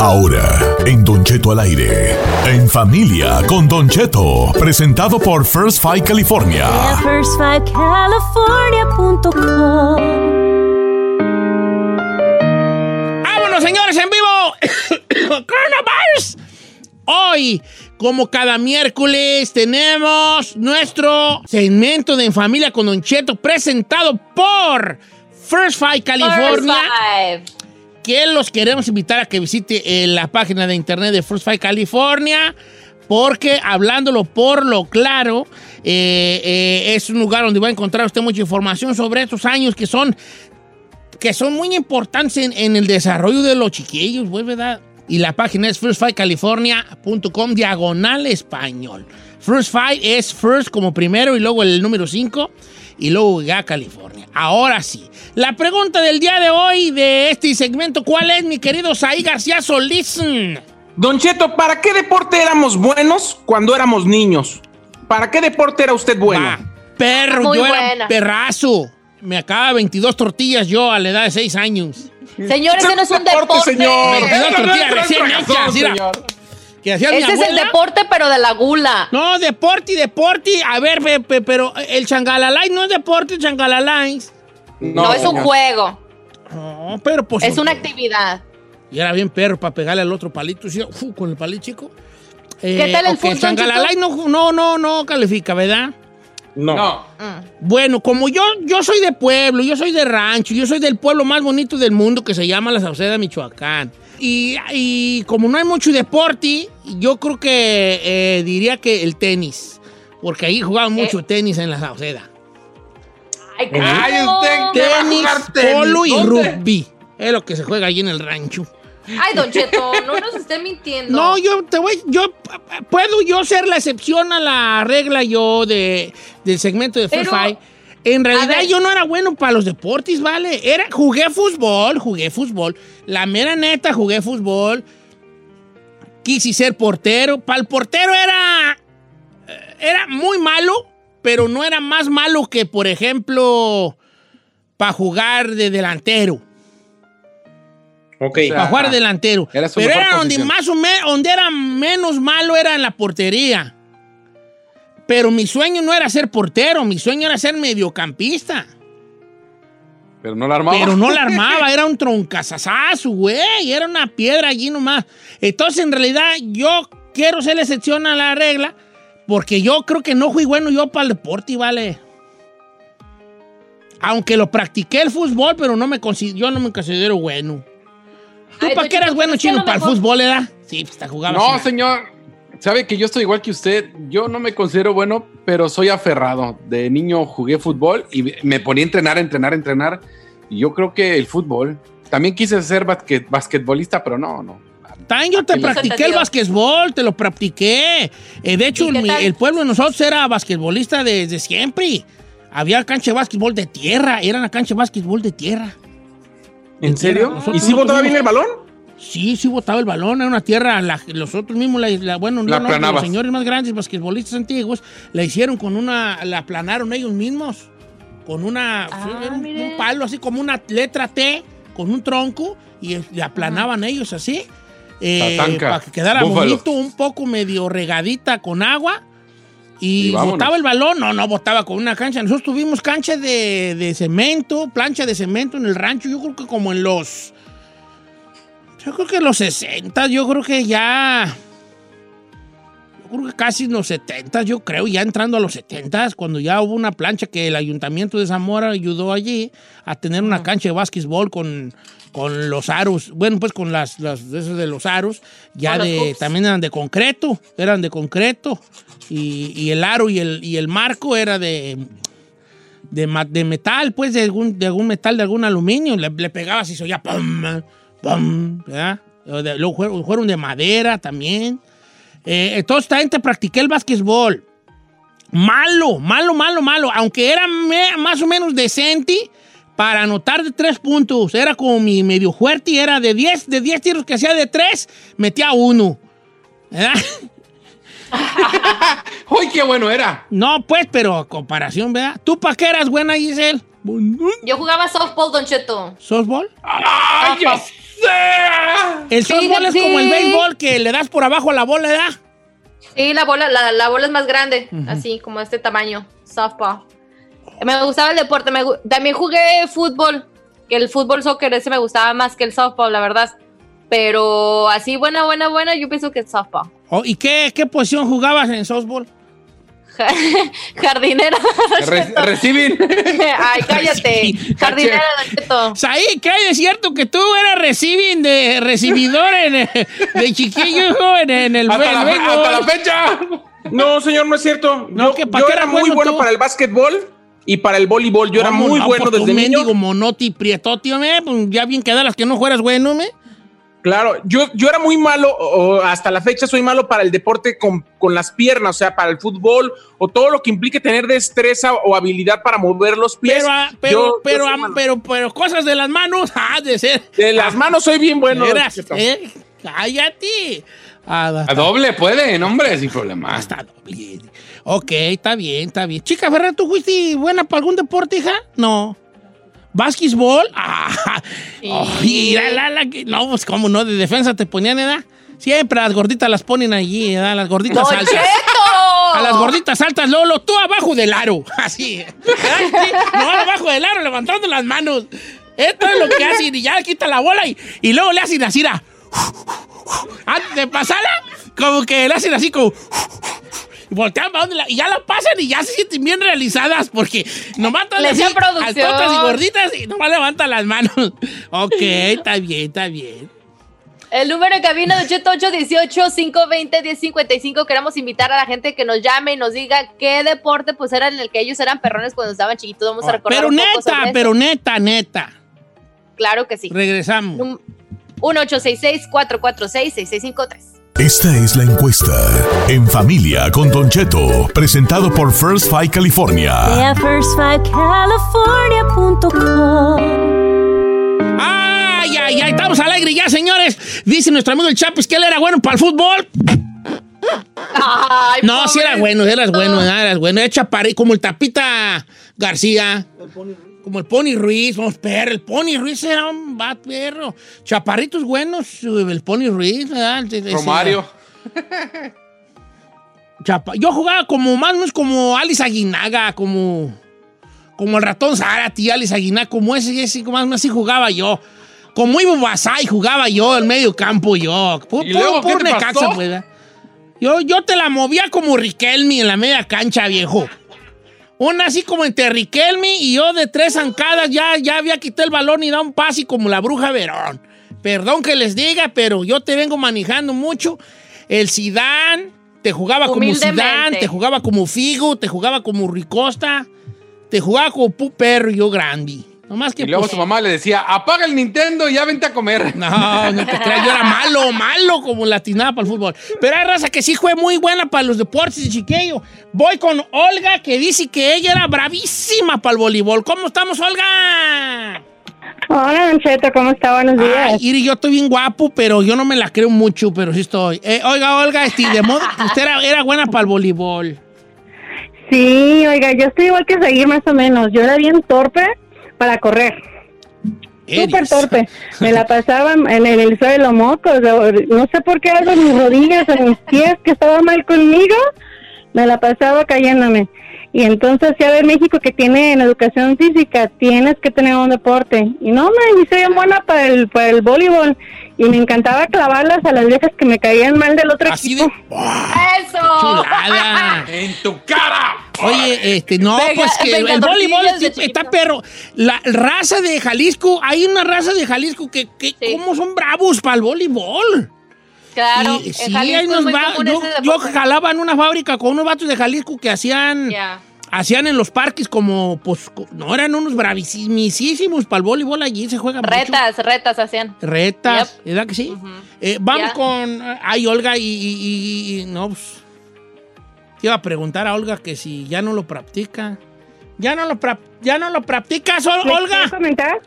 Ahora, en Don Cheto al aire, en familia con Don Cheto, presentado por First Five California. ¡Vámonos, señores, en vivo! ¡Coronavirus! Hoy, como cada miércoles, tenemos nuestro segmento de En Familia con Don Cheto presentado por First Five California. Que los queremos invitar a que visite eh, la página de internet de First Five California. Porque hablándolo por lo claro, eh, eh, es un lugar donde va a encontrar usted mucha información sobre estos años que son, que son muy importantes en, en el desarrollo de los chiquillos, pues, ¿verdad? Y la página es firstfivecalifornia.com diagonal español. First Five es first como primero y luego el número 5 y luego ya California. Ahora sí, la pregunta del día de hoy de este segmento, ¿cuál es, mi querido Saí García Solís? Don Cheto, ¿para qué deporte éramos buenos cuando éramos niños? ¿Para qué deporte era usted bueno? Va, perro, Muy yo era buena. perrazo. Me acaba 22 tortillas yo a la edad de 6 años. Señores, ese no es un Deporte, deporte. señor. 22 tortillas recién hechas, señor. Que hacía mi Ese es el deporte, pero de la gula. No, deporte y deporte. A ver, pe- pe- pero el changalalay no es deporte, el changalalay. No, es un juego. No, pero pues. Es una actividad. Y era bien perro para pegarle al otro palito, ¿sí? Fu, con el palito chico. Eh, ¿Qué tal el ok, fútbol, changalalay no, no, no, no califica, ¿verdad? No. Mm. Bueno, como yo, yo soy de pueblo, yo soy de rancho, yo soy del pueblo más bonito del mundo que se llama La Sauceda, Michoacán. Y, y como no hay mucho deporte, yo creo que eh, diría que el tenis. Porque ahí jugaban mucho tenis en La Sauceda. Ay, Ay, ¿cómo? usted ¿Qué va a Tenis, jugar tenis? polo y ¿Dónde? rugby. Es lo que se juega allí en el rancho. Ay, Don Cheto, no nos esté mintiendo. No, yo te voy, yo puedo yo ser la excepción a la regla yo de, del segmento de Pero, Fire. En realidad yo no era bueno para los deportes, ¿vale? Era, jugué fútbol, jugué fútbol. La mera neta, jugué fútbol. Quise ser portero. Para el portero era, eh, era muy malo, pero no era más malo que, por ejemplo, para jugar de delantero. Ok. Para jugar delantero. Era su Pero era donde posición. más o menos, donde era menos malo era en la portería. Pero mi sueño no era ser portero, mi sueño era ser mediocampista. Pero no la armaba. Pero no la armaba, era un troncazazazo, güey. Era una piedra allí nomás. Entonces, en realidad, yo quiero ser la excepción a la regla, porque yo creo que no fui bueno yo para el deporte, ¿vale? Aunque lo practiqué el fútbol, pero no me consi- yo no me considero bueno. ¿Tú Ay, para Don qué eras Cheto, bueno, chino? ¿Para el fútbol, era? Sí, pues te jugaba No, señor. Sabe que yo estoy igual que usted. Yo no me considero bueno, pero soy aferrado. De niño jugué fútbol y me ponía a entrenar, entrenar, entrenar. Y yo creo que el fútbol. También quise ser basquet- basquetbolista, pero no, no. También yo te practiqué el basquetbol, te lo practiqué. Eh, de hecho, el pueblo de nosotros era basquetbolista desde siempre. Había cancha de básquetbol de tierra, era una cancha de básquetbol de tierra. ¿En serio? ¿Y si botaba bien el balón? Sí, sí botaba el balón, era una tierra, la- los otros mismos, la, la- bueno, La no, no, los señores más grandes basquetbolistas antiguos, la hicieron con una, la aplanaron ellos mismos, con una, Ah, era un, palo así como una letra T, con un tronco, y la aplanaban ellos así, eh, para que quedara búfalo. bonito, un poco medio regadita con agua, y, botaba el balón, no, no botaba con una cancha, nosotros tuvimos cancha de, de cemento, plancha de cemento en el rancho, yo creo que como en los Yo creo que en los 60, yo creo que ya. Casi en los 70, yo creo, ya entrando a los 70, cuando ya hubo una plancha que el ayuntamiento de Zamora ayudó allí a tener una cancha de básquetbol con, con los aros, bueno, pues con las, las de esos de los aros, ya de, también eran de concreto, eran de concreto, y, y el aro y el, y el marco era de, de, de metal, pues de algún, de algún metal, de algún aluminio, le, le pegabas y se oía pum, pum, ¿verdad? Luego fueron de madera también. Eh, entonces también te practiqué el básquetbol. Malo, malo, malo, malo. Aunque era me- más o menos decente para anotar de tres puntos. Era como mi medio fuerte y era de 10 de 10 tiros que hacía de tres, metía uno. ¿Verdad? ¡Uy, qué bueno era! No, pues, pero a comparación, ¿verdad? ¿Tú para qué eras buena, Giselle? Yo jugaba softball, Don Cheto. ¿Softball? ¡Ay, yo sé! El Sí, softball es como el béisbol que le das por abajo a la bola, ¿verdad? Sí, la bola, la, la bola es más grande, así como este tamaño, softball. Me gustaba el deporte, me también jugué fútbol, que el fútbol soccer ese me gustaba más que el softball, la verdad. Pero así buena, buena, buena, yo pienso que el softball. Oh, ¿Y qué, qué posición jugabas en softball? Jardinera. Re- reciben. Ay, cállate. Jardinera, Don. Saí, ¿qué hay de cierto que tú eras receiving de recibidor en, eh, de chiquillo en, en el hasta, la, hasta la fecha. No, señor, no es cierto. No, yo que ¿pa' yo qué era muy bueno para el básquetbol y para el voleibol. Yo era ¿Cómo muy no? bueno Pues desde niño. mendigo monoti prietoti, hombre, pues ya bien quedaras que no fueras bueno, me. Claro, yo, yo era muy malo, o hasta la fecha soy malo para el deporte con, con las piernas, o sea, para el fútbol o todo lo que implique tener destreza o habilidad para mover los pies. Pero, ah, pero, Yo- yo pero, soy ah, pero, pero cosas de las manos, ah, de ser. de las manos soy bien bueno. Eras, eh, cállate. Ah, A doble pueden, hombre, sin problema. Hasta doble. Ok, está bien, está bien. Chica Ferrer, ¿tú fuiste buena para algún deporte, hija? No. ¿Básquetbol? Ah, ay, la, la, la, que- no, pues cómo no, de defensa te ponían, ¿edad? Siempre a las gorditas las ponen allí, ¿edad? Las gorditas ¡Don altas. Cheto! A las gorditas altas, Lolo, tú abajo del aro. Así. ¿verdad? Sí, No, abajo del aro, levantando las manos. Esto es lo que hacen y ya quita la bola y, y luego le hacen así. Antes de pasarla, como que le hacen así como... y Voltean para donde la- y ya la pasan y ya se sienten bien realizadas porque nomás están así, altotas y gorditas y nomás levantan las manos. Ok, está bien, está bien. El número de cabina de 818-520-1055. Queremos invitar a la gente que nos llame y nos diga qué deporte pues era en el que ellos eran perrones cuando estaban chiquitos. Vamos a recordar Pero un poco neta, sobre eso. pero neta, neta. Claro que sí. Regresamos. Num- 1-866-446-6653. Esta es la encuesta. En familia con Don Cheto, presentado por First Five California. first5california.com ¡Ay, ay, ay! Estamos al aire ya, señores. Dice nuestro amigo el Chapis que él era bueno para el fútbol. Ay, No, sí era bueno, eras bueno, eras bueno. Era chaparrito, como el Tapita García. Como el Pony Ruiz, vamos, perro. El Pony Ruiz era un bat perro. Chaparritos buenos, el Pony Ruiz, ¿verdad? Romario. Chapa- Yo jugaba como más o menos como Alice Aguinaga, como, como el ratón Zárate, Alice Aguinaga, como ese, ese más o menos así jugaba yo. Como Ivo Basay jugaba yo en medio campo yo. Pu- ¿Y luego qué te Necaxa, pasó? pues, ¿verdad? yo, yo te la movía como Riquelme en la media cancha, viejo. Una así como entre Riquelme y yo de tres zancadas ya, ya había quitado el balón y da un pase como la bruja Verón. Perdón que les diga, pero yo te vengo manejando mucho. El Sidán te jugaba como. Sidán, te jugaba como Figo, te jugaba como Ricosta, te jugaba como Pu Perro y yo Grandi. Nomás que Y luego pues, su mamá le decía, apaga el Nintendo y ya vente a comer. no, no te creas, yo era malo, malo como latinada para el fútbol. Pero hay raza que sí fue muy buena para los deportes de chiquillo. Voy con Olga, que dice que ella era bravísima para el voleibol. ¿Cómo estamos, Olga? Hola, Don Cheto, ¿cómo está? Buenos días. Ay, Iri, yo estoy bien guapo, pero yo no me la creo mucho, pero sí estoy. Eh, oiga, Olga, este, de modo, usted era, era buena para el voleibol. Sí, oiga, yo estoy igual que seguir más o menos. Yo era bien torpe para correr. Súper torpe. Me la pasaba en el, el suelo mocos. o- No sé por qué algo en mis rodillas, en mis pies, que estaba mal conmigo. Me la pasaba cayéndome. Y entonces ya ve México que tiene en educación física, tienes que tener un deporte. Y no, me hice bien buena para el, para el voleibol. y me encantaba clavarlas a las viejas que me caían mal del otro Así de. equipo. ¡Eso! ¡Chulada! ¡En tu cara! Oye, este, no, Venga, pues que venga, el voleibol está, está perro. La raza de Jalisco, hay una raza de Jalisco que, que Sí. ¿cómo son bravos para el voleibol? Claro, Y- sí, hay unos va- yo, yo jalaba en una fábrica con unos vatos de Jalisco que hacían, hacían en los parques como, pues, no eran unos bravísimos para el voleibol allí se juega mucho. Retas, retas hacían. Retas, ¿verdad que sí? Eh, vamos con. Ay, Olga, y, y- y- y- no, pues. Te iba a preguntar a Olga que si ya no lo practica. ¿Ya no lo, pra- ya no lo practicas, Ol- ¿Le Olga? comentar?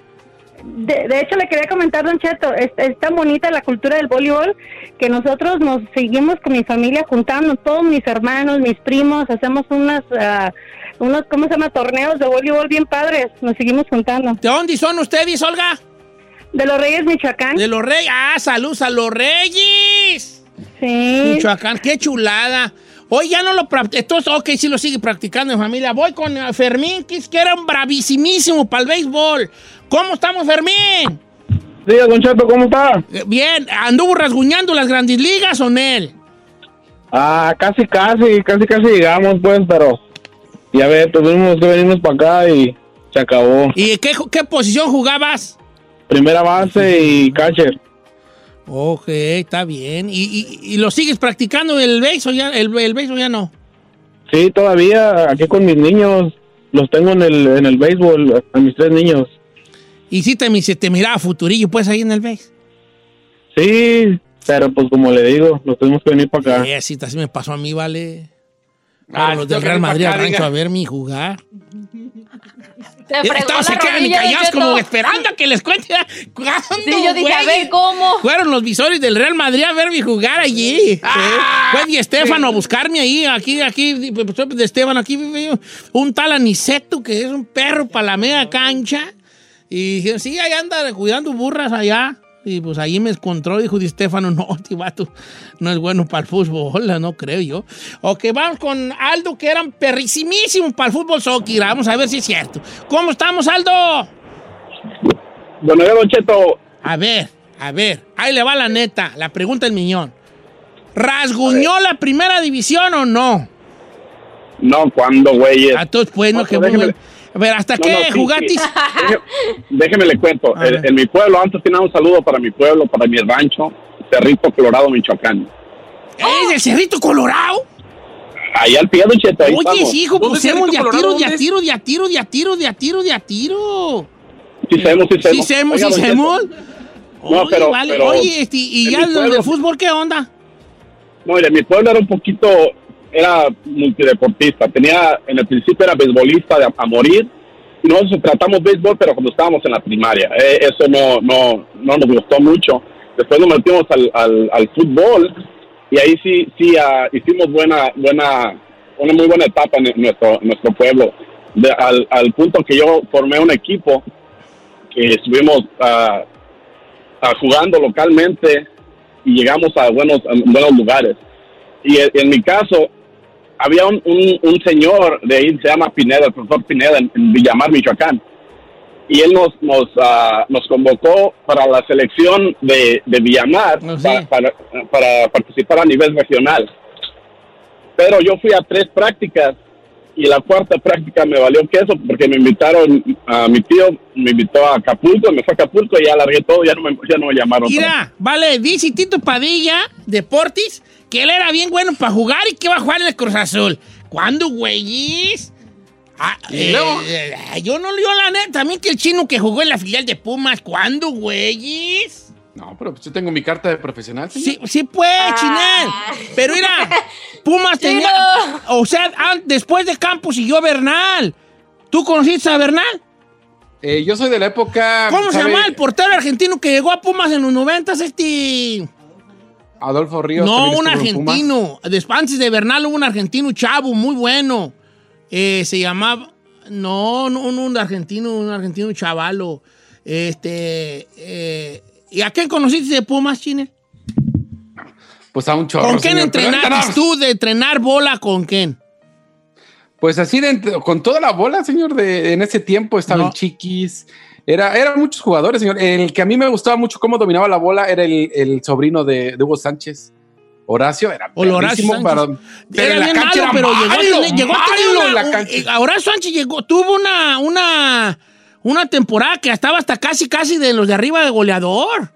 De, de hecho, le quería comentar, Don Cheto, es, es tan bonita la cultura del voleibol que nosotros nos seguimos con mi familia juntando, todos mis hermanos, mis primos, hacemos unas, ah, unos, ¿cómo se llama? Torneos de voleibol bien padres, nos seguimos juntando. ¿De dónde son ustedes, Olga? De los Reyes Michoacán. De los Reyes. Ah, saludos a los Reyes. Sí. Michoacán, qué chulada. Hoy ya no lo. Entonces, ok, sí lo sigue practicando en familia. Voy con Fermín, que era un bravísimísimo para el béisbol. ¿Cómo estamos, Fermín? Sí, Don Cheto, ¿cómo está? Eh, Bien, ¿anduvo rasguñando las grandes ligas o él? Ah, casi, casi, casi, casi llegamos, pues, pero ya ve, tuvimos que venirnos para acá y se acabó. ¿Y qué, qué posición jugabas? Primera base y catcher. Ok, está bien. ¿Y, y- y lo sigues practicando el béis o ya, el, el béis o ya no? Sí, todavía aquí con mis niños, los tengo en el, en el béisbol, a mis tres niños. Y si te, se te miraba futurillo, pues ahí en el béis. Sí, pero pues como le digo, nos tuvimos que venir para acá. Eh, así, así me pasó a mí, vale. Ah, los sí, del Real Madrid acá, al rancho diga. a verme jugar. Estaban se quedan callados como esperando a que les cuente. ¿Cuándo, Sí, yo dije, a ver, ¿cómo? Fueron los visores del Real Madrid a verme jugar allí. Ah, Fue Di Estefano a buscarme ahí, aquí, aquí, pues, de Estefano, aquí vive un tal Aniceto que es un perro para la media cancha. Y dijeron, sí, ahí anda cuidando burras allá. Y pues ahí me encontró, dijo Di Estefano, no, este vato no es bueno para el fútbol, no creo yo. Ok, vamos con Aldo, que eran perrisimísimos para el fútbol soccer. Vamos a ver si es cierto. ¿Cómo estamos, Aldo? Bueno, ya Don Cheto, A ver, a ver, ahí le va la neta, la pregunta del millón. ¿Rasguñó la primera división o no? no, ¿cuándo, güey? A todos, pues, no, que déjeme- bueno. A ver, ¿hasta No, qué no, sí, jugatis? sí. Déjeme le cuento. En, mi pueblo, antes tenía un saludo para mi pueblo, para mi rancho, Cerrito Colorado, Michoacán. ¿Es del Cerrito Colorado? Ahí al pie, Cheto, ahí Oye, estamos. hijo, ¿Dónde pues hemos de a tiro, de a tiro, de a tiro, de a tiro, de a tiro, de a tiro. Sí, sabemos, sí, Sí, sabemos. sí, semos. Cheto, Oye, No, pero- vale. pero Oye, este, y ya mi del fútbol, ¿qué onda? No, mire, mi pueblo era un poquito, era multideportista. Tenía, en el principio era beisbolista de a, morir. Y nosotros tratamos béisbol, pero cuando estábamos en la primaria. Eh, eso no, no, no nos gustó mucho. Después nos metimos al, al, al fútbol y ahí sí, sí ah, hicimos buena, buena, una muy buena etapa en nuestro, nuestro pueblo. De- al, al punto que yo formé un equipo que estuvimos ah, ah, jugando localmente y llegamos a buenos, a buenos lugares. Y en, en mi caso, había un, un, un señor de ahí, se llama Pineda, el profesor Pineda, en, en Villamar, Michoacán. Y él nos nos, ah, nos convocó para la selección de, de Villamar Oh, sí. para, para, para participar a nivel regional. Pero yo fui a tres prácticas y la cuarta práctica me valió queso porque me invitaron, a mi tío me invitó a Acapulco, me fue a Acapulco y ya largué todo, ya no me, ya no me llamaron. Mira, vale, dice Tito Padilla, Deportis, que él era bien bueno para jugar y que iba a jugar en el Cruz Azul. ¿Cuándo, güeyes? Ah, ¿Y eh, luego? eh, yo no, yo la neta, también que el chino que jugó en la filial de Pumas, ¿cuándo, güeyes? No, pero pues yo tengo mi carta de profesional. señor. Sí, sí pues, Chinel. Pero mira, Pumas tenía, o sea, después de Campos siguió Bernal. ¿Tú conociste a Bernal? Eh, yo soy de la época. ¿Cómo se llama el portero argentino que llegó a Pumas en los noventas, este? Adolfo Ríos. No, un argentino. Después, antes de Bernal hubo un argentino chavo, muy bueno. Eh, se llamaba. No, no, no, un argentino, un argentino chavalo. Este. eh, ¿Y a quién conociste de Pumas, Chine? Pues a un chorro. ¿Con quién entrenaste tú de entrenar bola con quién? Pues así, de con toda la bola, señor, de, en ese tiempo estaba No. el Chiquis, Era, eran muchos jugadores, señor. El que a mí me gustaba mucho cómo dominaba la bola era el, el sobrino de, de Hugo Sánchez. Horacio era O Horacio para- pero Era bien malo, pero llegó a tener, llegó a tener una- la cancha. eh, Horacio Sánchez llegó, tuvo una, una, una temporada que estaba hasta casi, casi de los de arriba de goleador.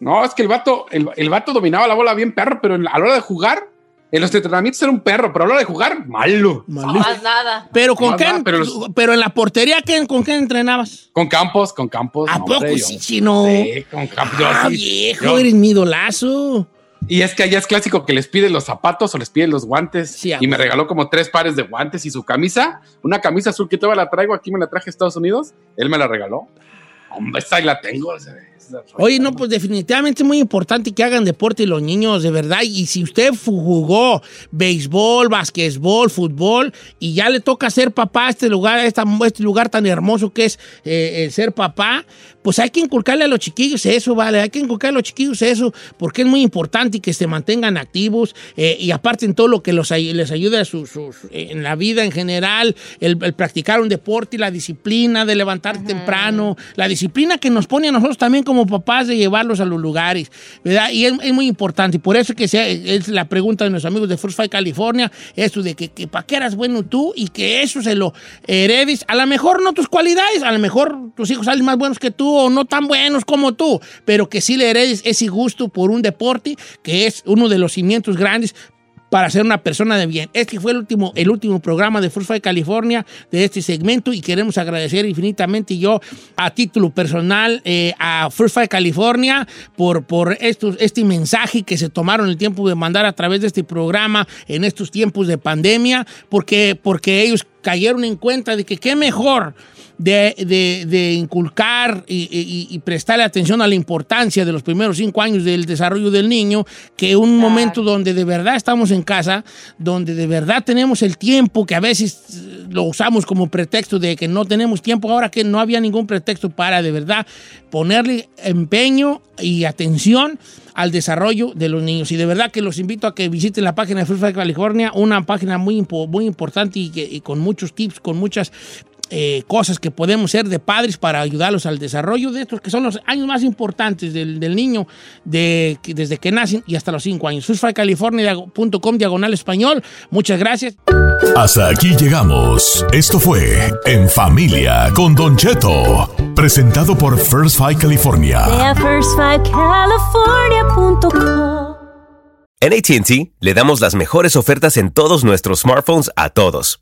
No, es que el vato, el, el vato dominaba la bola bien perro, pero en a la hora de jugar, en los entrenamientos era un perro, pero a la hora de jugar, malo. No más nada. Pero con No, qué, pero los- pero en la portería, ¿qué- ¿con qué entrenabas? Con Campos, con Campos. ¿A no, poco hombre, yo- sí, chino? Sí, con Campos. Ah, viejo, yo- eres mi idolazo. Y es que allá es clásico que les piden los zapatos o les piden los guantes. Sí, y me regaló como tres pares de guantes y su camisa, una camisa azul que todavía la traigo, aquí me la traje a Estados Unidos. Él me la regaló. Hombre, esta ahí la tengo. Oye, no, pues definitivamente es muy importante que hagan deporte los niños, de verdad. Y si usted jugó béisbol, basquetbol, fútbol, y ya le toca ser papá a este lugar, a este lugar tan hermoso que es eh, el ser papá, pues hay que inculcarle a los chiquillos eso, ¿vale? Hay que inculcarle a los chiquillos eso, porque es muy importante que se mantengan activos eh, y aparte en todo lo que los, les ayude a sus, sus- en la vida en general, el, el practicar un deporte y la disciplina de levantar temprano, la disciplina que nos pone a nosotros también como papás de llevarlos a los lugares, ¿verdad? Y es, es muy importante, y por eso que sea, es la pregunta de nuestros amigos de First Fight California, eso de que, que para qué eras bueno tú y que eso se lo heredes, a lo mejor no tus cualidades, a lo mejor tus hijos salen más buenos que tú o no tan buenos como tú, pero que sí le heredes ese gusto por un deporte que es uno de los cimientos grandes para ser una persona de bien. Este fue el último, el último programa de First Fight California de este segmento y queremos agradecer infinitamente yo a título personal eh, a First Fight California por, por estos, este mensaje que se tomaron el tiempo de mandar a través de este programa en estos tiempos de pandemia, porque, porque ellos cayeron en cuenta de que qué mejor de, de- de inculcar y, y- y prestarle atención a la importancia de los primeros cinco años del desarrollo del niño que un momento donde de verdad estamos en casa, donde de verdad tenemos el tiempo que a veces eh, lo usamos como pretexto de que no tenemos tiempo, ahora que no había ningún pretexto para de verdad ponerle empeño y atención al desarrollo de los niños. Y de verdad que los invito a que visiten la página de Free Fire California, una página muy, muy importante y, que- y con muchos tips, con muchas eh, cosas que podemos ser de padres para ayudarlos al desarrollo de estos que son los años más importantes del, del niño de, desde que nacen y hasta los cinco años. FirstFightCalifornia.com diagonal español. Muchas gracias. Hasta aquí llegamos. Esto fue En Familia con Don Cheto, presentado por First Fight California. En ATT le damos las mejores ofertas en todos nuestros smartphones a todos.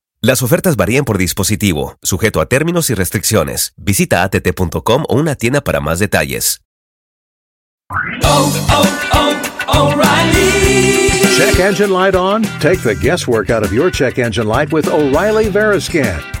Las ofertas varían por dispositivo, sujeto a términos y restricciones. Visita att.com o una tienda para más detalles. Check engine light on? Take the guesswork out of your check engine light with O'Reilly Veriscan.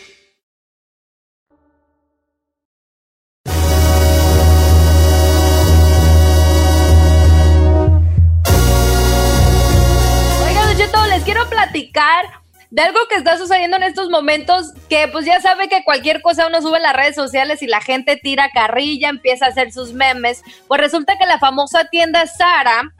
Platicar de algo que está sucediendo en estos momentos, que pues ya sabe que cualquier cosa uno sube en las redes sociales y la gente tira carrilla, empieza a hacer sus memes. Pues resulta que la famosa tienda Sara,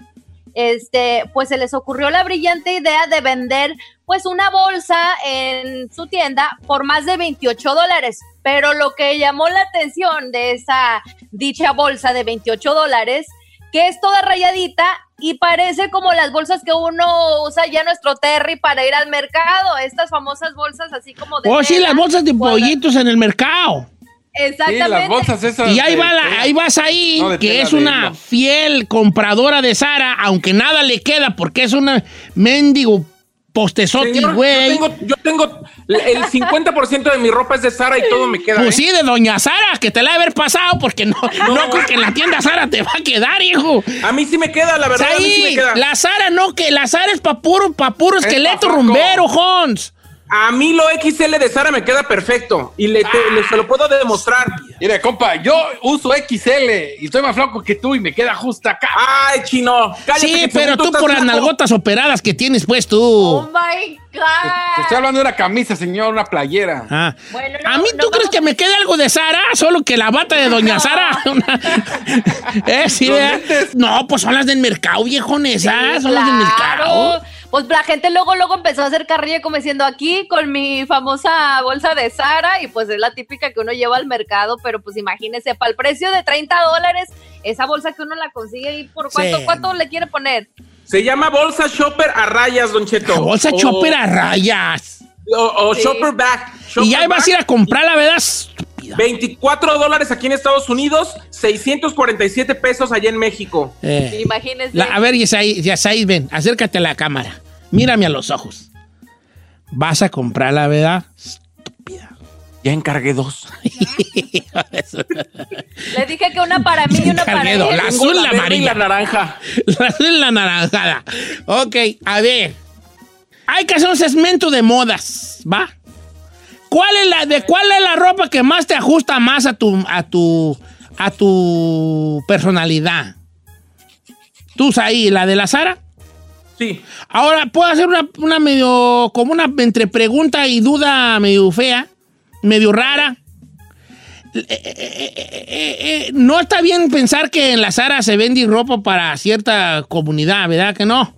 este, pues se les ocurrió la brillante idea de vender pues una bolsa en su tienda por más de 28 dólares. Pero lo que llamó la atención de esa dicha bolsa de 28 dólares, que es toda rayadita y parece como las bolsas que uno usa ya en nuestro Terry para ir al mercado, estas famosas bolsas así como de... Oh, sí, las bolsas de pollitos en el mercado. Exactamente. Sí, las bolsas esas. Y ahí, de va la- ahí vas ahí, No, que es una fiel compradora de Sara, aunque nada le queda porque es una mendigo postezote, Señor, güey. yo tengo, yo tengo el 50% de mi ropa es de Sara y todo me queda. Pues ¿eh? sí, de Doña Sara, que te la ha haber pasado, porque no, no, creo que en la tienda Sara te va a quedar, hijo. A mí sí me queda, la verdad, a mí sí me queda. la Sara no, que la Sara es pa' puro, pa' puro Es esqueleto pa' rumbero, Hons. A mí lo XL de Sara me queda perfecto y le, te- le- se lo puedo demostrar. Mira, compa, yo uso XL y estoy más flaco que tú y me queda justo acá. Ay, chino. cállate, Sí, pero tú por las nalgotas operadas que tienes, pues Oh tú. my Te estoy God. hablando de una camisa, señor, una playera. Ah. Bueno, no, ¿A mí no tú crees que me quede algo de Sara? Solo que la bata de Doña Sara. ¿Eh? Sí. No, pues son las del mercado, viejones. ah, Sí, son las del mercado. Pues la gente luego, luego empezó a hacer carrilla como diciendo aquí con mi famosa bolsa de Sara y pues es la típica que uno lleva al mercado, pero pues imagínese, para el precio de 30 dólares, esa bolsa que uno la consigue ahí, ¿por cuánto, Sí. cuánto le quiere poner? Se llama bolsa shopper a rayas, Don Cheto. La bolsa O- chopper a rayas. O, o Sí. shopper bag. Shopper Y ya vas a ir a comprar, la verdad. Estúpida. 24 dólares aquí en Estados Unidos, 647 pesos allá en México. Eh, Imagínese. la- a ver, Yasaí, Yasaí, ven, acércate a la cámara. Mírame a los ojos. Vas a comprar, la verdad. Ya encargué dos. Le dije que una para mí y una para él. La azul, la verde y amarilla. la naranja. La azul y la naranjada. Ok, a ver. Hay que hacer un segmento de modas, ¿va? ¿Cuál es la, de cuál es la ropa que más te ajusta más a tu, a tu, a tu personalidad? ¿Tú, ahí, la de la Sara? Sí. Ahora, puedo hacer una, una medio, como una entre pregunta y duda medio fea, medio rara. Eh, eh, eh, eh, eh, no está bien pensar que en la Sara se vende ropa para cierta comunidad, ¿verdad que no?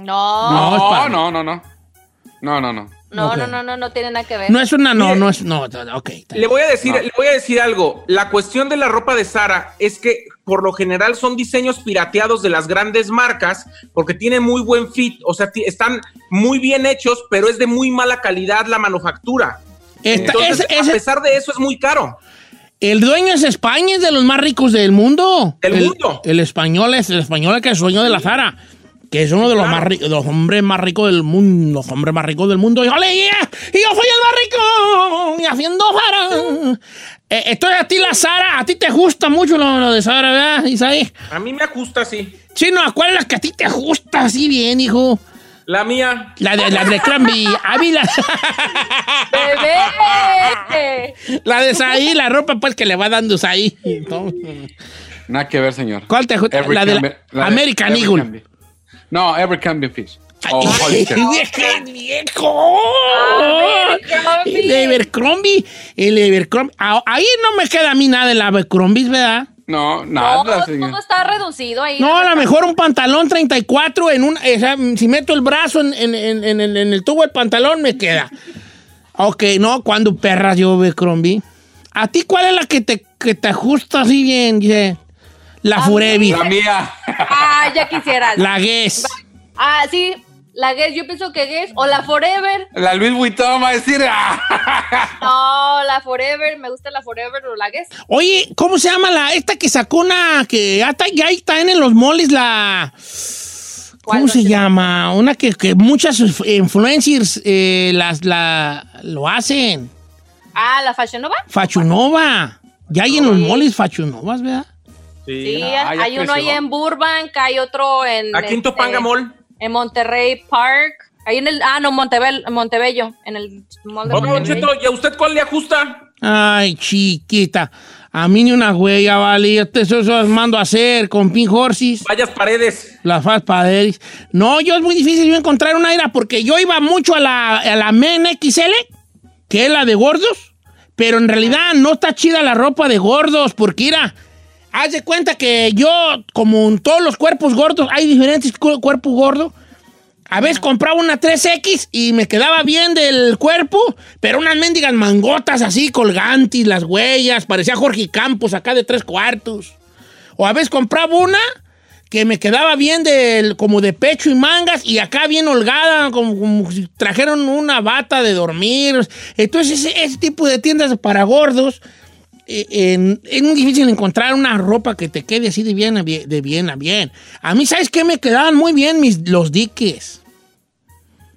No, No, es para- No, no, no, no. No, no, no. no, no, no, no, no tiene nada que ver. No es una, no, no es, no, ok. Le voy a decir, No. le voy a decir algo. La cuestión de la ropa de Sara es que por lo general son diseños pirateados de las grandes marcas porque tienen muy buen fit, o sea, están muy bien hechos, pero es de muy mala calidad la manufactura. Esta- Entonces, es- es- a pesar de eso es muy caro. el dueño es España, es de los más ricos del mundo. Del el, mundo. El español es el español que es dueño de la Zara. Que es uno de los claro. más ricos, los hombres más ricos del mundo, los hombres más ricos del mundo. Y, ¡ole, yeah! y yo soy el más rico, y haciendo Zara. Eh, entonces a ti la Sara, a ti te gusta mucho lo, lo de Sara, ¿verdad, Isaí? A mí me ajusta así. Chino, ¿cuál es la que a ti te gusta así bien, hijo? La mía. La de la de Cranby. A mí la, ¡Bebé! la de Saí, la ropa pues que le va dando Saí. Entonces, Nada que ver, señor. ¿Cuál te gusta? La de la Cambi- la de American Eagle. No, Abercrombie Fish. Ay, O Hollister. viejo, viejo. Abercrombie. El Abercrombie. El. Ah, Ahí no me queda a mí nada del Abercrombie, ¿verdad? No, No, nada, señor. todo está reducido ahí. No, a lo mejor un pantalón 34 en un... o sea, si meto el brazo en, en- en- en- en- en el tubo del pantalón, me queda. Ok, no, cuando perras yo Abercrombie. ¿A ti cuál es la que te, que te ajusta así bien, Ye? La A Furevi. La mía. Ah, ya quisieras. La Guess. Ah, sí, la Guess, yo pienso que Guess, o la Forever. La Luis Vuitton va a decir. ah. No, la Forever, me gusta la Forever o la Guess. Oye, ¿cómo se llama la esta que sacó una que ya está, ya está en los moles la ¿Cómo se llama? Una que, que muchas influencers eh, las, la, lo hacen. Ah, ¿la Fashion Nova? Fachunova. Ya hay en los moles Fachunovas, ¿verdad? Sí, Ah, hay uno ahí en Burbank, hay otro en... Aquí en este, Topanga Mall. En Monterrey Park. Ahí en el... Ah, no, Montebel, Montebello. En el mall de Oiga, Don Montebello. Cheto, ¿y a usted cuál le ajusta? Ay, chiquita. A mí ni una huella, vale. Yo te eso eso mando a hacer con Pink Horses. Vayas paredes. Las Fast Paderis. No, yo es muy difícil yo encontrar una era porque yo iba mucho a la, a la Men XL, que es la de gordos, pero en realidad no está chida la ropa de gordos porque, mira, haz de cuenta que yo, como en todos los cuerpos gordos, hay diferentes cu- cuerpos gordos. A veces compraba una 3X y me quedaba bien del cuerpo, pero unas mendigas mangotas así colgantes, las huellas, parecía Jorge Campos acá de tres cuartos. O a veces compraba una que me quedaba bien del, como de pecho y mangas y acá bien holgada, como, trajeron una bata de dormir. Entonces ese, ese tipo de tiendas para gordos en- es muy difícil encontrar una ropa que te quede así de bien a bien. De bien, a bien. A mí, ¿sabes qué? Me quedaban muy bien mis, los diques.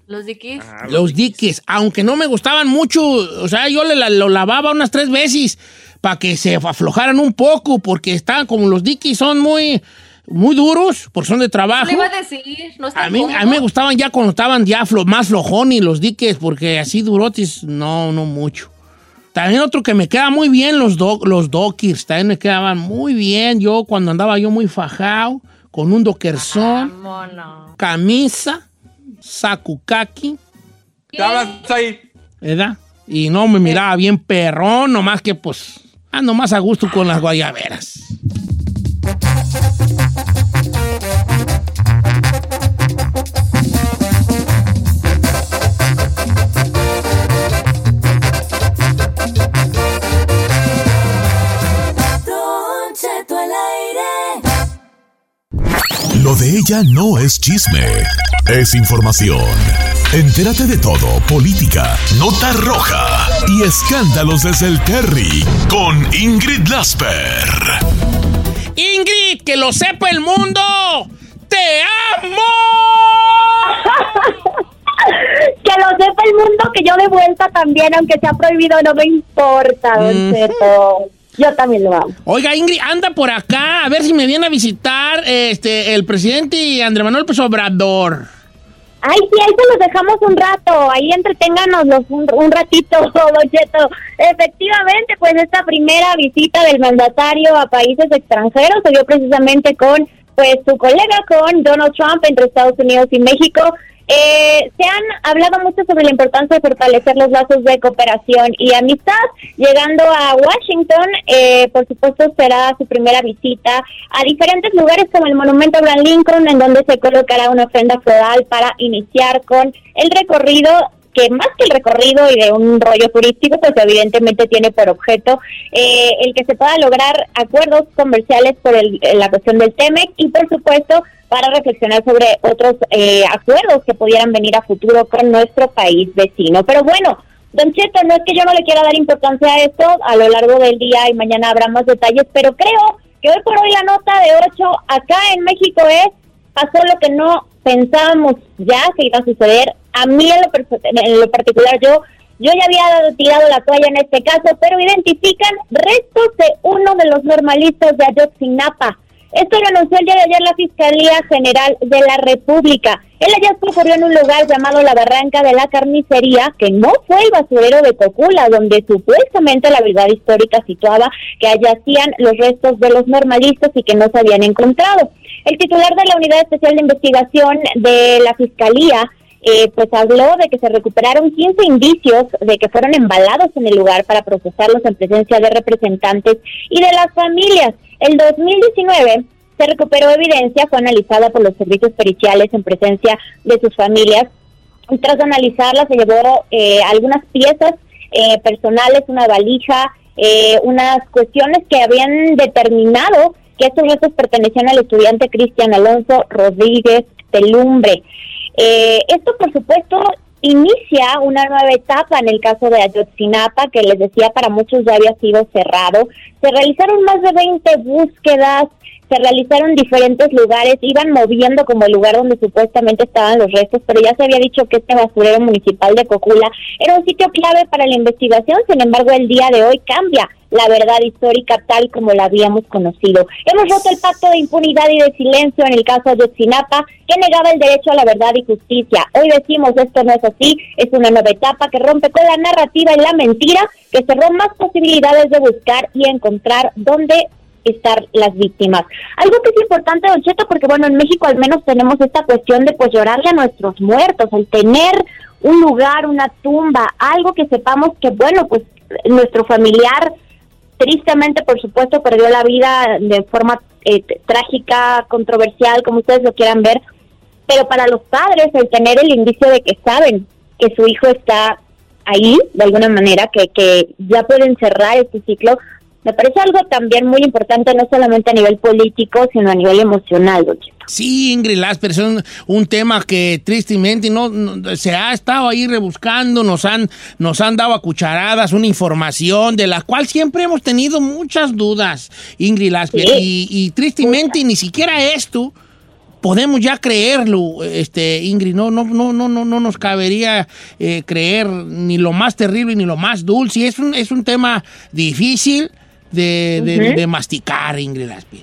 Los Dickies. Los diques, aunque no me gustaban mucho, o sea, yo le la- lo lavaba unas tres veces para que se aflojaran un poco, porque están como los diques son muy, muy duros, porque son de trabajo. Le iba a decir, no está A mí, cómodo? a mí me gustaban ya cuando estaban ya flo- más flojones los diques, porque así durotes, no, no mucho. También otro que me queda muy bien, los, do- los dockers, también me quedaban muy bien. Yo cuando andaba yo muy fajado, con un dockerzón, Mono. camisa, saco kaki, Estabas ahí. ¿verdad? Y no me miraba bien perrón, nomás que pues ando más a gusto con las guayaberas. Lo de ella no es chisme, es información. Entérate de todo, política, nota roja y escándalos desde el Terry con Ingrid Lasper. Ingrid, que lo sepa el mundo. ¡Te amo! que lo sepa el mundo que yo de vuelta también, aunque sea prohibido, no me importa, don Mm. Cheto. Yo también lo amo. Oiga, Ingrid, anda por acá a ver si me viene a visitar este, el presidente Andrés Manuel López Obrador. Ay, sí, ahí se los dejamos un rato, ahí entreténganos un, un ratito, don Cheto. Efectivamente, pues esta primera visita del mandatario a países extranjeros se dio precisamente con pues su colega, con Donald Trump entre Estados Unidos y México. Eh, se han hablado mucho sobre la importancia de fortalecer los lazos de cooperación y amistad. Llegando a Washington, eh, por supuesto, será su primera visita a diferentes lugares como el Monumento Abraham Lincoln, en donde se colocará una ofrenda floral para iniciar con el recorrido que más que el recorrido y de un rollo turístico, pues evidentemente tiene por objeto eh, el que se pueda lograr acuerdos comerciales por el- la cuestión del TEMEC y por supuesto para reflexionar sobre otros eh, acuerdos que pudieran venir a futuro con nuestro país vecino. Pero bueno, Don Cheto, no es que yo no le quiera dar importancia a esto, a lo largo del día y mañana habrá más detalles, pero creo que hoy por hoy la nota de 8 acá en México es pasó lo que no pensábamos ya que iba a suceder. A mí en lo, en lo particular yo yo ya había tirado la toalla en este caso, pero identifican restos de uno de los normalistas de Ayotzinapa. Esto lo anunció el día de ayer la Fiscalía General de la República. El hallazgo ocurrió en un lugar llamado La Barranca de la Carnicería, que no fue el basurero de Cocula, donde supuestamente la verdad histórica situaba que hacían los restos de los normalistas y que no se habían encontrado. El titular de la Unidad Especial de Investigación de la Fiscalía eh, pues habló de que se recuperaron 15 indicios de que fueron embalados en el lugar para procesarlos en presencia de representantes y de las familias. El 2019 se recuperó evidencia, fue analizada por los servicios periciales en presencia de sus familias. Y tras analizarla se llevó eh, algunas piezas eh, personales, una valija, eh, unas cuestiones que habían determinado que estos restos pertenecían al estudiante Cristian Alonso Rodríguez Telumbre. Eh, esto, por supuesto, inicia una nueva etapa en el caso de Ayotzinapa, que les decía para muchos ya había sido cerrado. Se realizaron más de 20 búsquedas, se realizaron diferentes lugares, iban moviendo como el lugar donde supuestamente estaban los restos, pero ya se había dicho que este basurero municipal de Cocula era un sitio clave para la investigación, sin embargo el día de hoy cambia la verdad histórica tal como la habíamos conocido. Hemos roto el pacto de impunidad y de silencio en el caso de Sinapa, que negaba el derecho a la verdad y justicia. Hoy decimos esto no es así, es una nueva etapa que rompe con la narrativa y la mentira, que cerró más posibilidades de buscar y encontrar dónde estar las víctimas. Algo que es importante, Don Cheto, porque bueno, en México al menos tenemos esta cuestión de pues llorarle a nuestros muertos, el tener un lugar, una tumba, algo que sepamos que bueno, pues nuestro familiar tristemente, por supuesto, perdió la vida de forma eh, trágica, controversial, como ustedes lo quieran ver, pero para los padres el tener el indicio de que saben que su hijo está ahí, de alguna manera, que, que ya pueden cerrar este ciclo, me parece algo también muy importante, no solamente a nivel político, sino a nivel emocional, don Cheto. Sí, Ingrid Lasper, es un, un tema que tristemente no, no- se ha estado ahí rebuscando, nos han, nos han dado a cucharadas una información de la cual siempre hemos tenido muchas dudas, Ingrid Lasper, y, y tristemente ni siquiera esto podemos ya creerlo, este Ingrid, no, no, no, no, no, no nos cabería eh, creer ni lo más terrible ni lo más dulce. Es un, es un tema difícil de, de- Ujú. de masticar, Ingrid Lasper.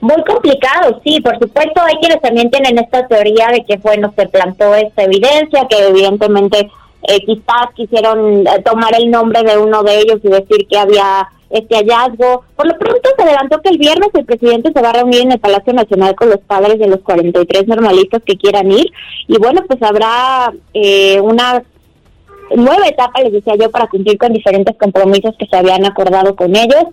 Muy complicado, sí, por supuesto hay quienes también tienen esta teoría de que, bueno, se plantó esta evidencia, que evidentemente eh, quizás quisieron eh, tomar el nombre de uno de ellos y decir que había este hallazgo. Por lo pronto se adelantó que el viernes el presidente se va a reunir en el Palacio Nacional con los padres de los 43 normalistas que quieran ir y bueno, pues habrá eh, una nueva etapa, les decía yo, para cumplir con diferentes compromisos que se habían acordado con ellos.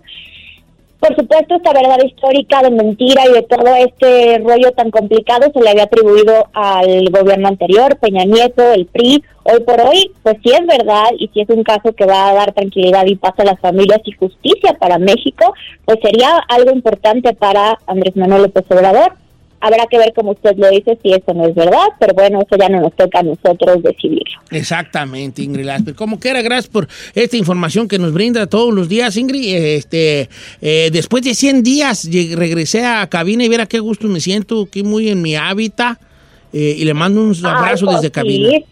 Por supuesto, esta verdad histórica de mentira y de todo este rollo tan complicado se le había atribuido al gobierno anterior, Peña Nieto, el PRI. Hoy por hoy, pues sí es verdad y si es un caso que va a dar tranquilidad y paz a las familias y justicia para México, pues sería algo importante para Andrés Manuel López Obrador. Habrá que ver, como usted lo dice, si eso no es verdad, pero bueno, eso ya no nos toca a nosotros decidirlo. Exactamente, Ingrid Lasper. Como quiera, gracias por esta información que nos brinda todos los días, Ingrid. Este, eh, después de 100 días regresé a cabina y viera qué gusto me siento aquí muy en mi hábitat. eh, y le mando un abrazo Ay, desde pues cabina. sí.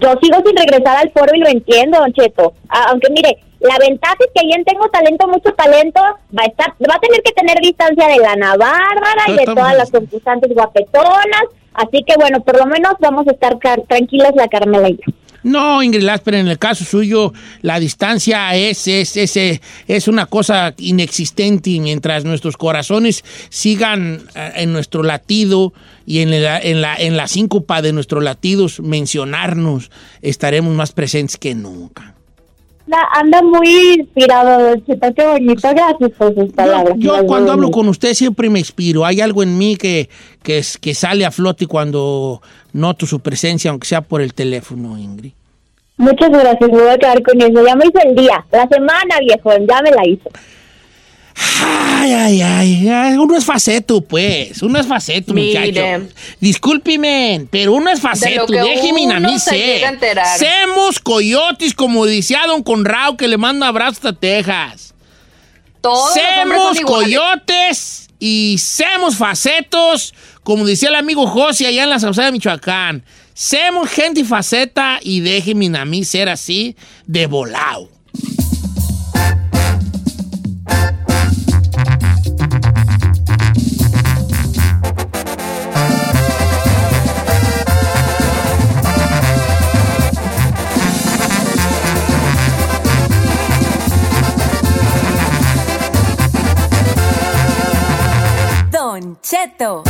Yo sigo sin regresar al foro y lo entiendo, Don Cheto. Aunque mire, la ventaja es que ahí tengo talento, mucho talento. Va a estar, va a tener que tener distancia de la Bárbara y de todas las concursantes guapetonas. Así que bueno, por lo menos vamos a estar tranquilas la Carmela y yo. No, Ingrid Lasper, en el caso suyo, la distancia es, es, es, es una cosa inexistente y mientras nuestros corazones sigan eh, en nuestro latido y en la, en, la, en la síncopa de nuestros latidos mencionarnos, estaremos más presentes que nunca. Anda, muy inspirado, Don Cheto. Qué bonito. Gracias por sus palabras. Yo cuando hablo con usted siempre me inspiro. Hay algo en mí que, que, es, que sale a flote cuando noto su presencia, aunque sea por el teléfono, Ingrid. Muchas gracias, me voy a quedar con eso. Ya me hizo el día, la semana, viejo, ya me la hizo. Ay, ay, ay, ay, uno es faceto, pues, uno es faceto, Mire. muchacho. Discúlpeme, pero uno es faceto, De déjeme a uno mí se ser. llega a enterar. Semos coyotes, como decía Don Conrado, que le manda abrazos a Texas. Todos Semos coyotes y semos facetos, como decía el amigo José allá en la Sauceda de Michoacán. Semos gente faceta y déjenme a mí ser así de volado. Cheto.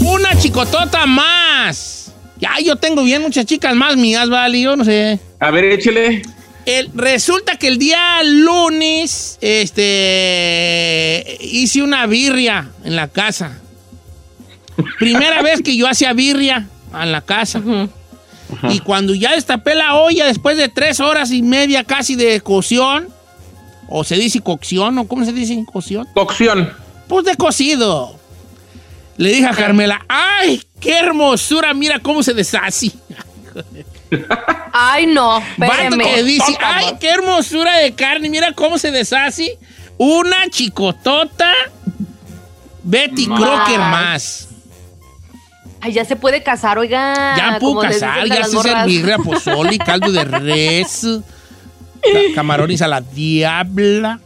Una chicotota más. Ya, yo tengo bien muchas chicas más mías, vale, yo no sé. A ver, échele. El- resulta que el día lunes, este, hice una birria en la casa. Primera vez que yo hacía birria en la casa. Y cuando ya destapé la olla, después de tres horas y media casi de cocción, o se dice cocción, o cómo se dice cocción, Cocción. pues de cocido. Le dije a Carmela, ¡ay, qué hermosura! Mira cómo se deshace. Ay, no, Vato espéreme. que dice, ay, qué hermosura de carne, mira cómo se deshace. Una chicotota Betty Más. Crocker más. Ay, ya se puede casar, oiga. Ya les casar, a ya se morras. birria, pozole, caldo de res, camarones a la diabla.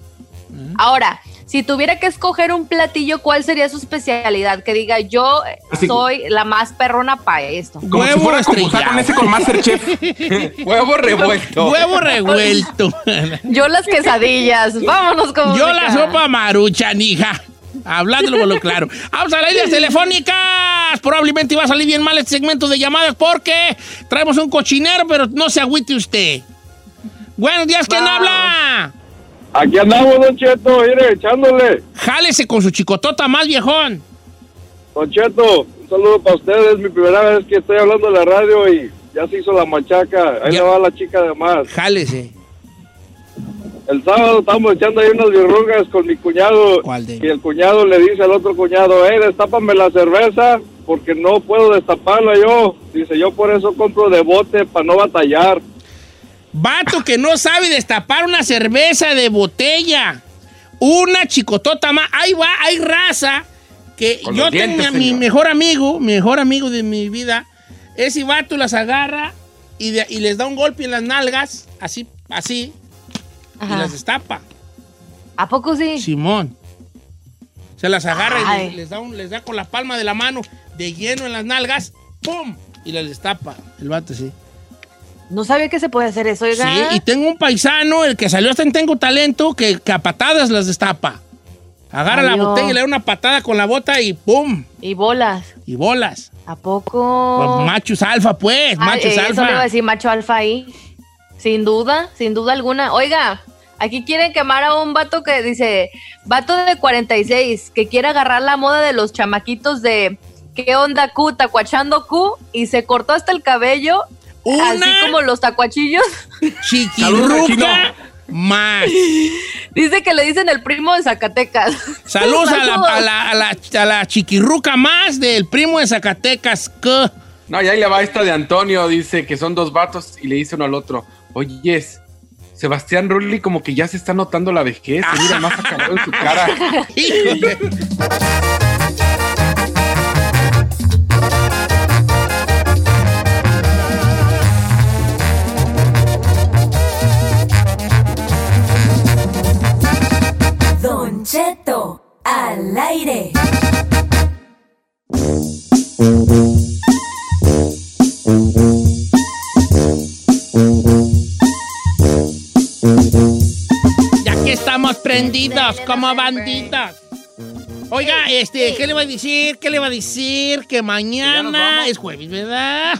Ahora, si tuviera que escoger un platillo, ¿cuál sería su especialidad? Que diga, yo Así- soy la más perrona para esto. Como si fuera a concursar con ese con Masterchef. Huevo revuelto. Huevo revuelto. Yo las quesadillas. Vámonos con Yo música. la sopa marucha, hija. Hablándolo con lo claro. Vamos a las líneas telefónicas. Probablemente iba a salir bien mal este segmento de llamadas porque traemos un cochinero, pero no se agüite usted. Buenos días, ¿quién Vamos. habla? Aquí andamos, Don Cheto, mire, echándole. Jálese con su chicotota más viejón. Don Cheto, un saludo para ustedes. Es mi primera vez que estoy hablando de la radio y ya se hizo la machaca. Ahí le va la chica de más. Jálese. El sábado estamos echando ahí unas birrugas con mi cuñado. ¿Cuál de? Y el cuñado le dice al otro cuñado, hey, destápame la cerveza porque no puedo destaparla yo. Dice, yo por eso compro de bote para no batallar. Vato que no sabe destapar una cerveza de botella. Una chicotota más. Ahí va, hay raza que Con yo tengo dientes, a mi señor. mejor amigo, mejor amigo de mi vida. Ese vato las agarra y, de- y les da un golpe en las nalgas, así, así, y las destapa. ¿A poco sí? Simón. Se las agarra y les, les da un- les da con la palma de la mano de lleno en las nalgas, ¡pum! Y las destapa. El vato sí. No sabía que se puede hacer eso, oiga. Sí, y tengo un paisano, el que salió hasta en Tengo Talento, que, que a patadas las destapa. Agarra la no. botella y le da una patada con la bota y ¡pum! Y bolas. Y bolas. ¿A poco? Pues machos alfa, pues, Ay, machos eh, Eso le iba a alfa. decir macho alfa ahí. Sin duda, sin duda alguna. Oiga, aquí quieren quemar a un vato que dice, vato de 46, que quiere agarrar la moda de los chamaquitos de ¿qué onda Q? Tacuachando Q y se cortó hasta el cabello, Una así como los tacuachillos. Chiquirruca más. dice que le dicen el primo de Zacatecas. Saludos a la, a, la, a, la, a la chiquirruca más del primo de Zacatecas. No, y ahí le va esta de Antonio, dice que son dos vatos y le dice uno al otro, oye, Sebastián Rulli como que ya se está notando la vejez, se mira más acabado en su cara. bandidos. Oiga, este, ¿qué le va a decir? ¿Qué le va a decir? Que mañana es jueves, ¿verdad?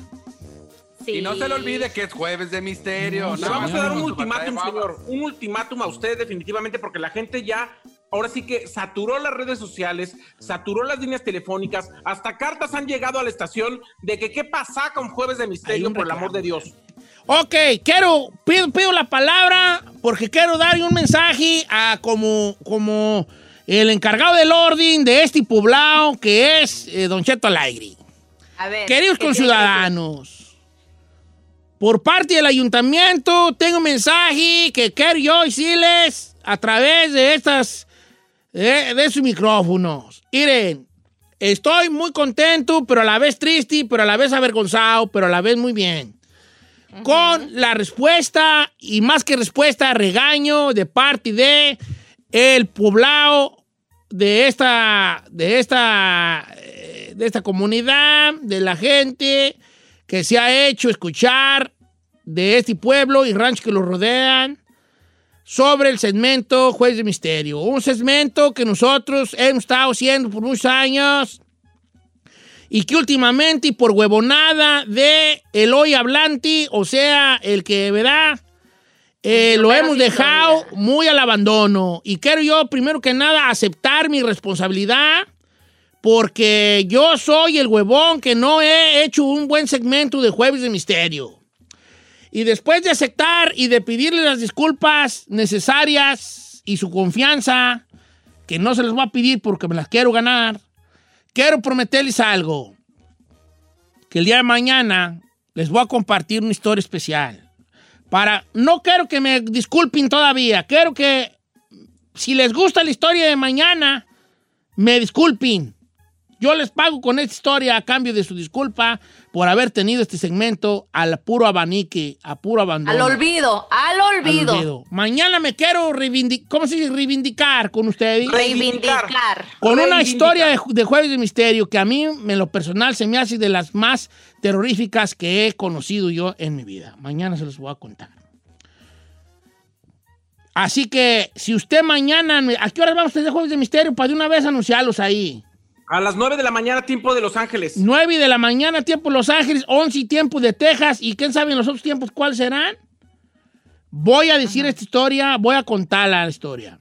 Sí. Y no se le olvide que es jueves de misterio. Le vamos a dar un ultimátum, señor. Un ultimátum a usted, definitivamente, porque la gente ya, ahora sí que saturó las redes sociales, saturó las líneas telefónicas, hasta cartas han llegado a la estación de que qué pasa con Jueves de Misterio, por el amor de Dios. Ok, quiero, pido, pido la palabra porque quiero dar un mensaje a como, como el encargado del orden de este poblado que es eh, Don Cheto Alegre. A ver. Queridos ¿qué tiene que conciudadanos, por parte del ayuntamiento tengo un mensaje que quiero yo decirles a través de estas, de, de sus micrófonos. Miren, estoy muy contento, pero a la vez triste, pero a la vez avergonzado, pero a la vez muy bien. Con la respuesta, y más que respuesta, regaño de parte de el poblado de esta, de esta, eh, de esta comunidad, de la gente que se ha hecho escuchar de este pueblo y ranchos que lo rodean sobre el segmento Juez de Misterio. Un segmento que nosotros hemos estado haciendo por muchos años y que últimamente y por huevonada de el hoy hablante, o sea, el que verá, eh, lo hemos dejado historia. muy al abandono. Y quiero yo, primero que nada, aceptar mi responsabilidad porque yo soy el huevón que no he hecho un buen segmento de Jueves de Misterio. Y después de aceptar y de pedirle las disculpas necesarias y su confianza, que no se les voy a pedir porque me las quiero ganar, quiero prometerles algo. Que el día de mañana les voy a compartir una historia especial. Para, no quiero que me disculpen todavía, quiero que si les gusta la historia de mañana, me disculpen. Yo les pago con esta historia a cambio de su disculpa por haber tenido este segmento al puro abanique, a puro abandono. Al olvido, al Al olvido. Mañana me quiero reivindicar, ¿cómo se dice? Reivindicar con ustedes. Reivindicar. Con una historia de, de Jueves de Misterio que a mí, en lo personal, se me hace de las más terroríficas que he conocido yo en mi vida. Mañana se los voy a contar. Así que, si usted mañana... ¿A qué hora vamos a tener Jueves de Misterio? Para de una vez anunciarlos ahí. A las 9 de la mañana, tiempo de Los Ángeles. 9 de la mañana, tiempo Los Ángeles, 11 tiempo de Texas, y quién sabe en los otros tiempos cuáles serán. Voy a decir esta historia, voy a contar la historia.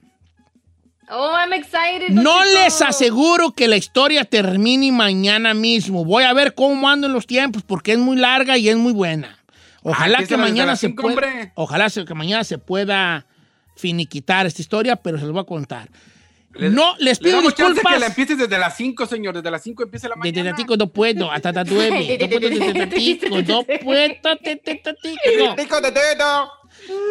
Oh, I'm excited. No les aseguro que la historia termine mañana mismo. Voy a ver cómo ando en los tiempos porque es muy larga y es muy buena. Ojalá Ay, que mañana se pueda, ojalá que mañana se pueda finiquitar esta historia, pero se los voy a contar. Le- no les Le pido chance disculpas. que la empieces desde las 5, señor. Desde las 5 empieza la Desde mañana. tatico no puedo, hasta tatueme. No puedo desde tatico, no puedo, te, te, tatico, no. Tico de teto.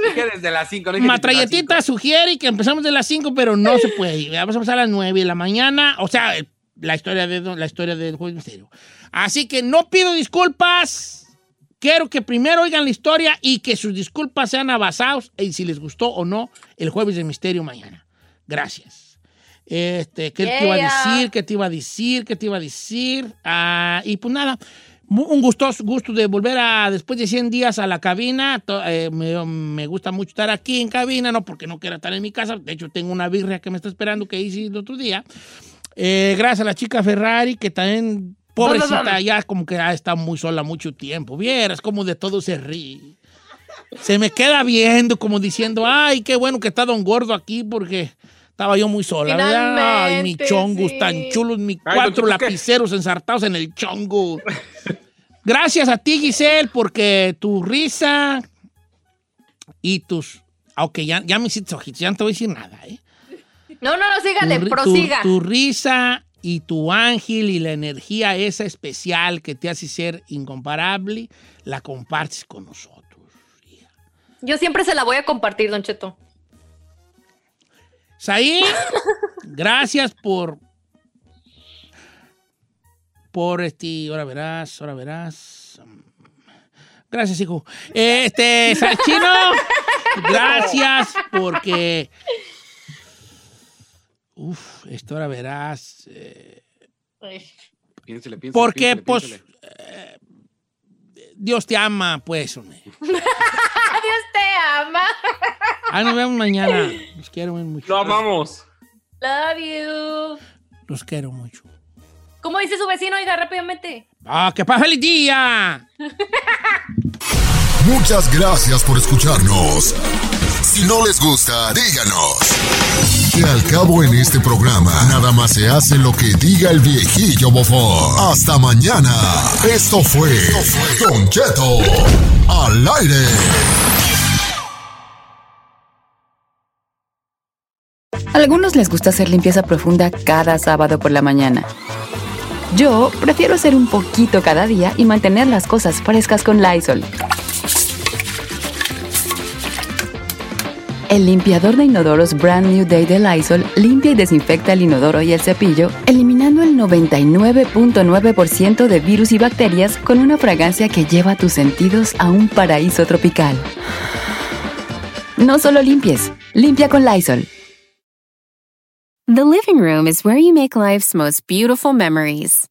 Dije desde las 5. No desde las Matralletita cinco. sugiere que empezamos de las 5, pero no se puede. Vamos a empezar a las 9 de la mañana. O sea, la historia de la historia del juego de misterio. Así que no pido disculpas. Quiero que primero oigan la historia y que sus disculpas sean abasados en si les gustó o no el jueves de misterio mañana. Gracias. Este, ¿qué te iba a Yeah. decir? ¿Qué te iba a decir? ¿Qué te iba a decir? Ah, y pues nada, un gustoso gusto de volver a, después de 100 días a la cabina. To- eh, me, me gusta mucho estar aquí en cabina, no porque no quiera estar en mi casa. De hecho, tengo una birria que me está esperando que hice el otro día. Eh, gracias a la chica Ferrari, que también, pobrecita, ya como que ha estado muy sola mucho tiempo. Vieras como de todo se ríe. Se me queda viendo como diciendo, ay, qué bueno que está don Gordo aquí porque estaba yo muy sola, ¿verdad? Ay, mi chongus sí. tan chulos, mis cuatro lapiceros ensartados en el chongo. Gracias a ti, Giselle, porque tu risa y tus... Aunque ya, ya me hiciste ojitos, ya no te voy a decir nada, ¿eh? No, no, no, sígale, tu, prosiga. tu- tu risa y tu ángel y la energía esa especial que te hace ser incomparable, la compartes con nosotros. Yo siempre se la voy a compartir, Don Cheto. Saí, gracias por. Por este. Ahora verás, ahora verás. Gracias, hijo. Este, Salchino, gracias porque. Uf, esto ahora verás. eh, Piénsele, piénsele, porque, piénsele, pues. piénsele. eh, Dios te ama, pues, hombre. Dios te ama. Ah, nos vemos mañana. Los quiero mucho. Lo amamos. Love you. Los quiero mucho. ¿Cómo dice su vecino? Oiga, rápidamente. ¡Ah, que pasa feliz día! Muchas gracias por escucharnos. Si no les gusta, díganos. Que al cabo en este programa, nada más se hace lo que diga el viejillo bofón. Hasta mañana. Esto fue Don Cheto al aire. A algunos les gusta hacer limpieza profunda cada sábado por la mañana. Yo prefiero hacer un poquito cada día y mantener las cosas frescas con Lysol. El limpiador de inodoros Brand New Day de Lysol limpia y desinfecta el inodoro y el cepillo, eliminando el 99.9% de virus y bacterias con una fragancia que lleva tus sentidos a un paraíso tropical. No solo limpies, limpia con Lysol. The living room is where you make life's most beautiful memories.